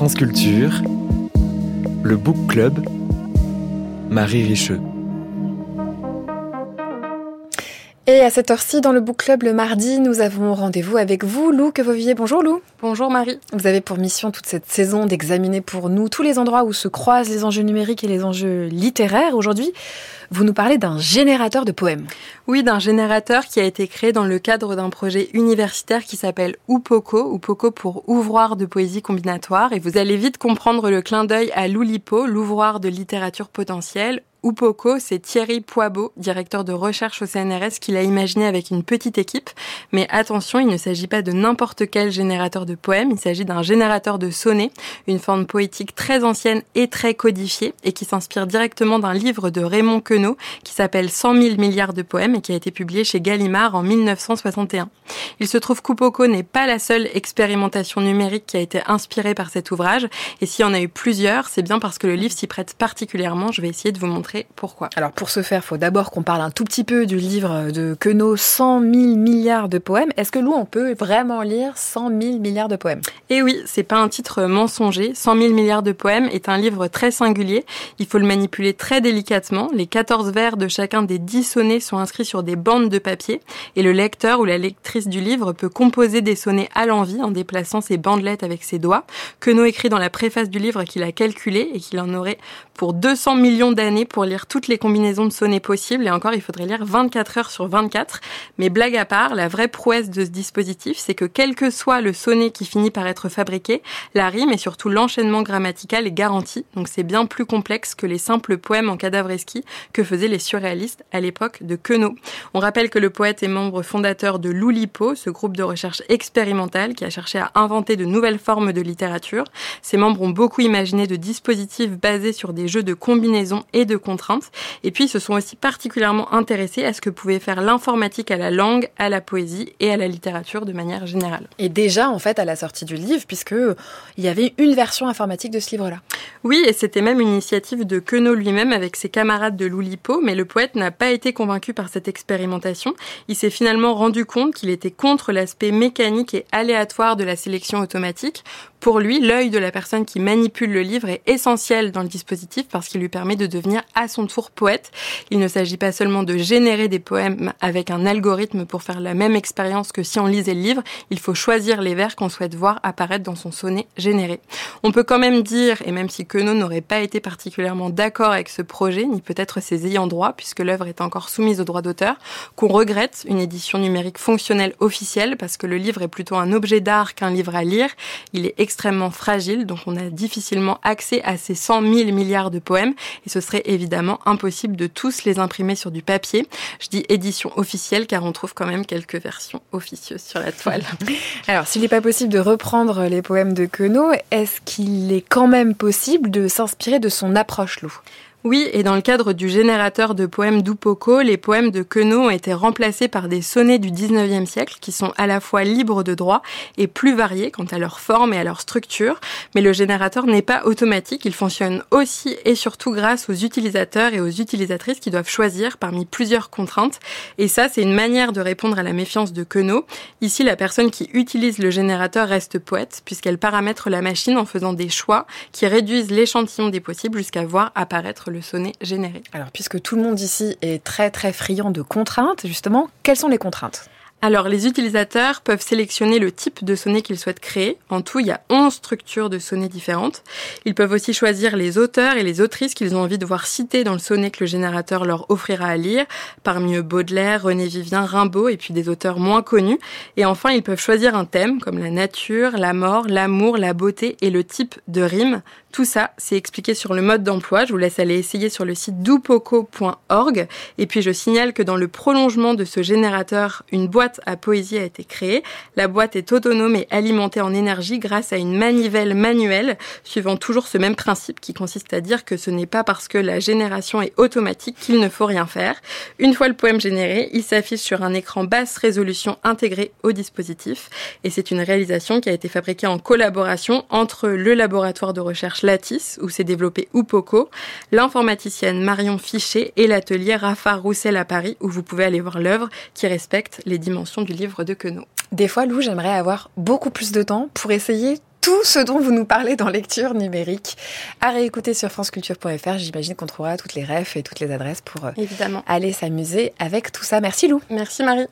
France le Book Club, Marie Richeux. Et à cette heure-ci, dans le Book Club le mardi, nous avons rendez-vous avec vous, Lou que viez. Bonjour Lou. Bonjour Marie. Vous avez pour mission toute cette saison d'examiner pour nous tous les endroits où se croisent les enjeux numériques et les enjeux littéraires. Aujourd'hui, vous nous parlez d'un générateur de poèmes. Oui, d'un générateur qui a été créé dans le cadre d'un projet universitaire qui s'appelle Upoko, Upoko pour ouvroir de poésie combinatoire. Et vous allez vite comprendre le clin d'œil à l'Oulipo, l'ouvroir de littérature potentielle, Upoko, c'est Thierry Poibeau, directeur de recherche au CNRS, qui l'a imaginé avec une petite équipe. Mais attention, il ne s'agit pas de n'importe quel générateur de poèmes, il s'agit d'un générateur de sonnets, une forme poétique très ancienne et très codifiée, et qui s'inspire directement d'un livre de Raymond Queneau, qui s'appelle 100 000 milliards de poèmes, et qui a été publié chez Gallimard en 1961. Il se trouve qu'Upoko n'est pas la seule expérimentation numérique qui a été inspirée par cet ouvrage, et s'il y en a eu plusieurs, c'est bien parce que le livre s'y prête particulièrement. Je vais essayer de vous montrer pourquoi. Alors pour ce faire, il faut d'abord qu'on parle un tout petit peu du livre de Queneau, 100 000 milliards de poèmes. Est-ce que Lou, on peut vraiment lire 100 000 milliards de poèmes? Eh oui, c'est pas un titre mensonger. 100 000 milliards de poèmes est un livre très singulier. Il faut le manipuler très délicatement. Les 14 vers de chacun des 10 sonnets sont inscrits sur des bandes de papier et le lecteur ou la lectrice du livre peut composer des sonnets à l'envie en déplaçant ses bandelettes avec ses doigts. Queneau écrit dans la préface du livre qu'il a calculé et qu'il en aurait pour 200 millions d'années pour lire toutes les combinaisons de sonnets possibles. Et encore, il faudrait lire 24 heures sur 24. Mais blague à part, la vraie prouesse de ce dispositif, c'est que quel que soit le sonnet qui finit par être fabriqué, la rime et surtout l'enchaînement grammatical est garanti. Donc c'est bien plus complexe que les simples poèmes en cadavreski que faisaient les surréalistes à l'époque de Queneau. On rappelle que le poète est membre fondateur de l'Oulipo, ce groupe de recherche expérimentale qui a cherché à inventer de nouvelles formes de littérature. Ses membres ont beaucoup imaginé de dispositifs basés sur des jeux de combinaisons et de contraintes. Et puis, ils se sont aussi particulièrement intéressés à ce que pouvait faire l'informatique à la langue, à la poésie et à la littérature de manière générale. Et déjà, en fait, à la sortie du livre, puisque il y avait une version informatique de ce livre-là. Oui, et c'était même une initiative de Queneau lui-même avec ses camarades de l'Oulipo, mais le poète n'a pas été convaincu par cette expérimentation. Il s'est finalement rendu compte qu'il était contre l'aspect mécanique et aléatoire de la sélection automatique. Pour lui, l'œil de la personne qui manipule le livre est essentiel dans le dispositif parce qu'il lui permet de devenir à son tour poète. Il ne s'agit pas seulement de générer des poèmes avec un algorithme pour faire la même expérience que si on lisait le livre, il faut choisir les vers qu'on souhaite voir apparaître dans son sonnet généré. On peut quand même dire, et même si Queneau n'aurait pas été particulièrement d'accord avec ce projet, ni peut-être ses ayants droit, puisque l'œuvre est encore soumise au droit d'auteur, qu'on regrette une édition numérique fonctionnelle officielle parce que le livre est plutôt un objet d'art qu'un livre à lire. Il est extrêmement fragile, donc on a difficilement accès à ces 100 000 milliards de poèmes et ce serait évidemment impossible de tous les imprimer sur du papier. Je dis édition officielle car on trouve quand même quelques versions officieuses sur la toile. Alors, s'il n'est pas possible de reprendre les poèmes de Queneau, est-ce qu'il est quand même possible de s'inspirer de son approche, Lou? Oui, et dans le cadre du générateur de poèmes d'Upoko, les poèmes de Queneau ont été remplacés par des sonnets du 19e siècle qui sont à la fois libres de droit et plus variés quant à leur forme et à leur structure. Mais le générateur n'est pas automatique, il fonctionne aussi et surtout grâce aux utilisateurs et aux utilisatrices qui doivent choisir parmi plusieurs contraintes. Et ça, c'est une manière de répondre à la méfiance de Queneau. Ici, la personne qui utilise le générateur reste poète puisqu'elle paramètre la machine en faisant des choix qui réduisent l'échantillon des possibles jusqu'à voir apparaître le sonnet généré. Alors, puisque tout le monde ici est très très friand de contraintes, justement, quelles sont les contraintes? Alors, les utilisateurs peuvent sélectionner le type de sonnet qu'ils souhaitent créer. En tout, il y a 11 structures de sonnets différentes. Ils peuvent aussi choisir les auteurs et les autrices qu'ils ont envie de voir cités dans le sonnet que le générateur leur offrira à lire, parmi eux Baudelaire, René Vivien, Rimbaud et puis des auteurs moins connus. Et enfin, ils peuvent choisir un thème comme la nature, la mort, l'amour, la beauté et le type de rime. Tout ça, c'est expliqué sur le mode d'emploi. Je vous laisse aller essayer sur le site dupoco.org. Et puis, je signale que dans le prolongement de ce générateur, une boîte à poésie a été créée. La boîte est autonome et alimentée en énergie grâce à une manivelle manuelle, suivant toujours ce même principe qui consiste à dire que ce n'est pas parce que la génération est automatique qu'il ne faut rien faire. Une fois le poème généré, il s'affiche sur un écran basse résolution intégré au dispositif. Et c'est une réalisation qui a été fabriquée en collaboration entre le laboratoire de recherche Lattice, où s'est développé Upoko, l'informaticienne Marion Fichet et l'atelier Rafa Roussel à Paris, où vous pouvez aller voir l'œuvre qui respecte les dimensions du livre de Queneau. Des fois, Lou, j'aimerais avoir beaucoup plus de temps pour essayer tout ce dont vous nous parlez dans lecture numérique à réécouter sur franceculture.fr. J'imagine qu'on trouvera toutes les refs et toutes les adresses pour Évidemment. aller s'amuser avec tout ça. Merci Lou. Merci Marie.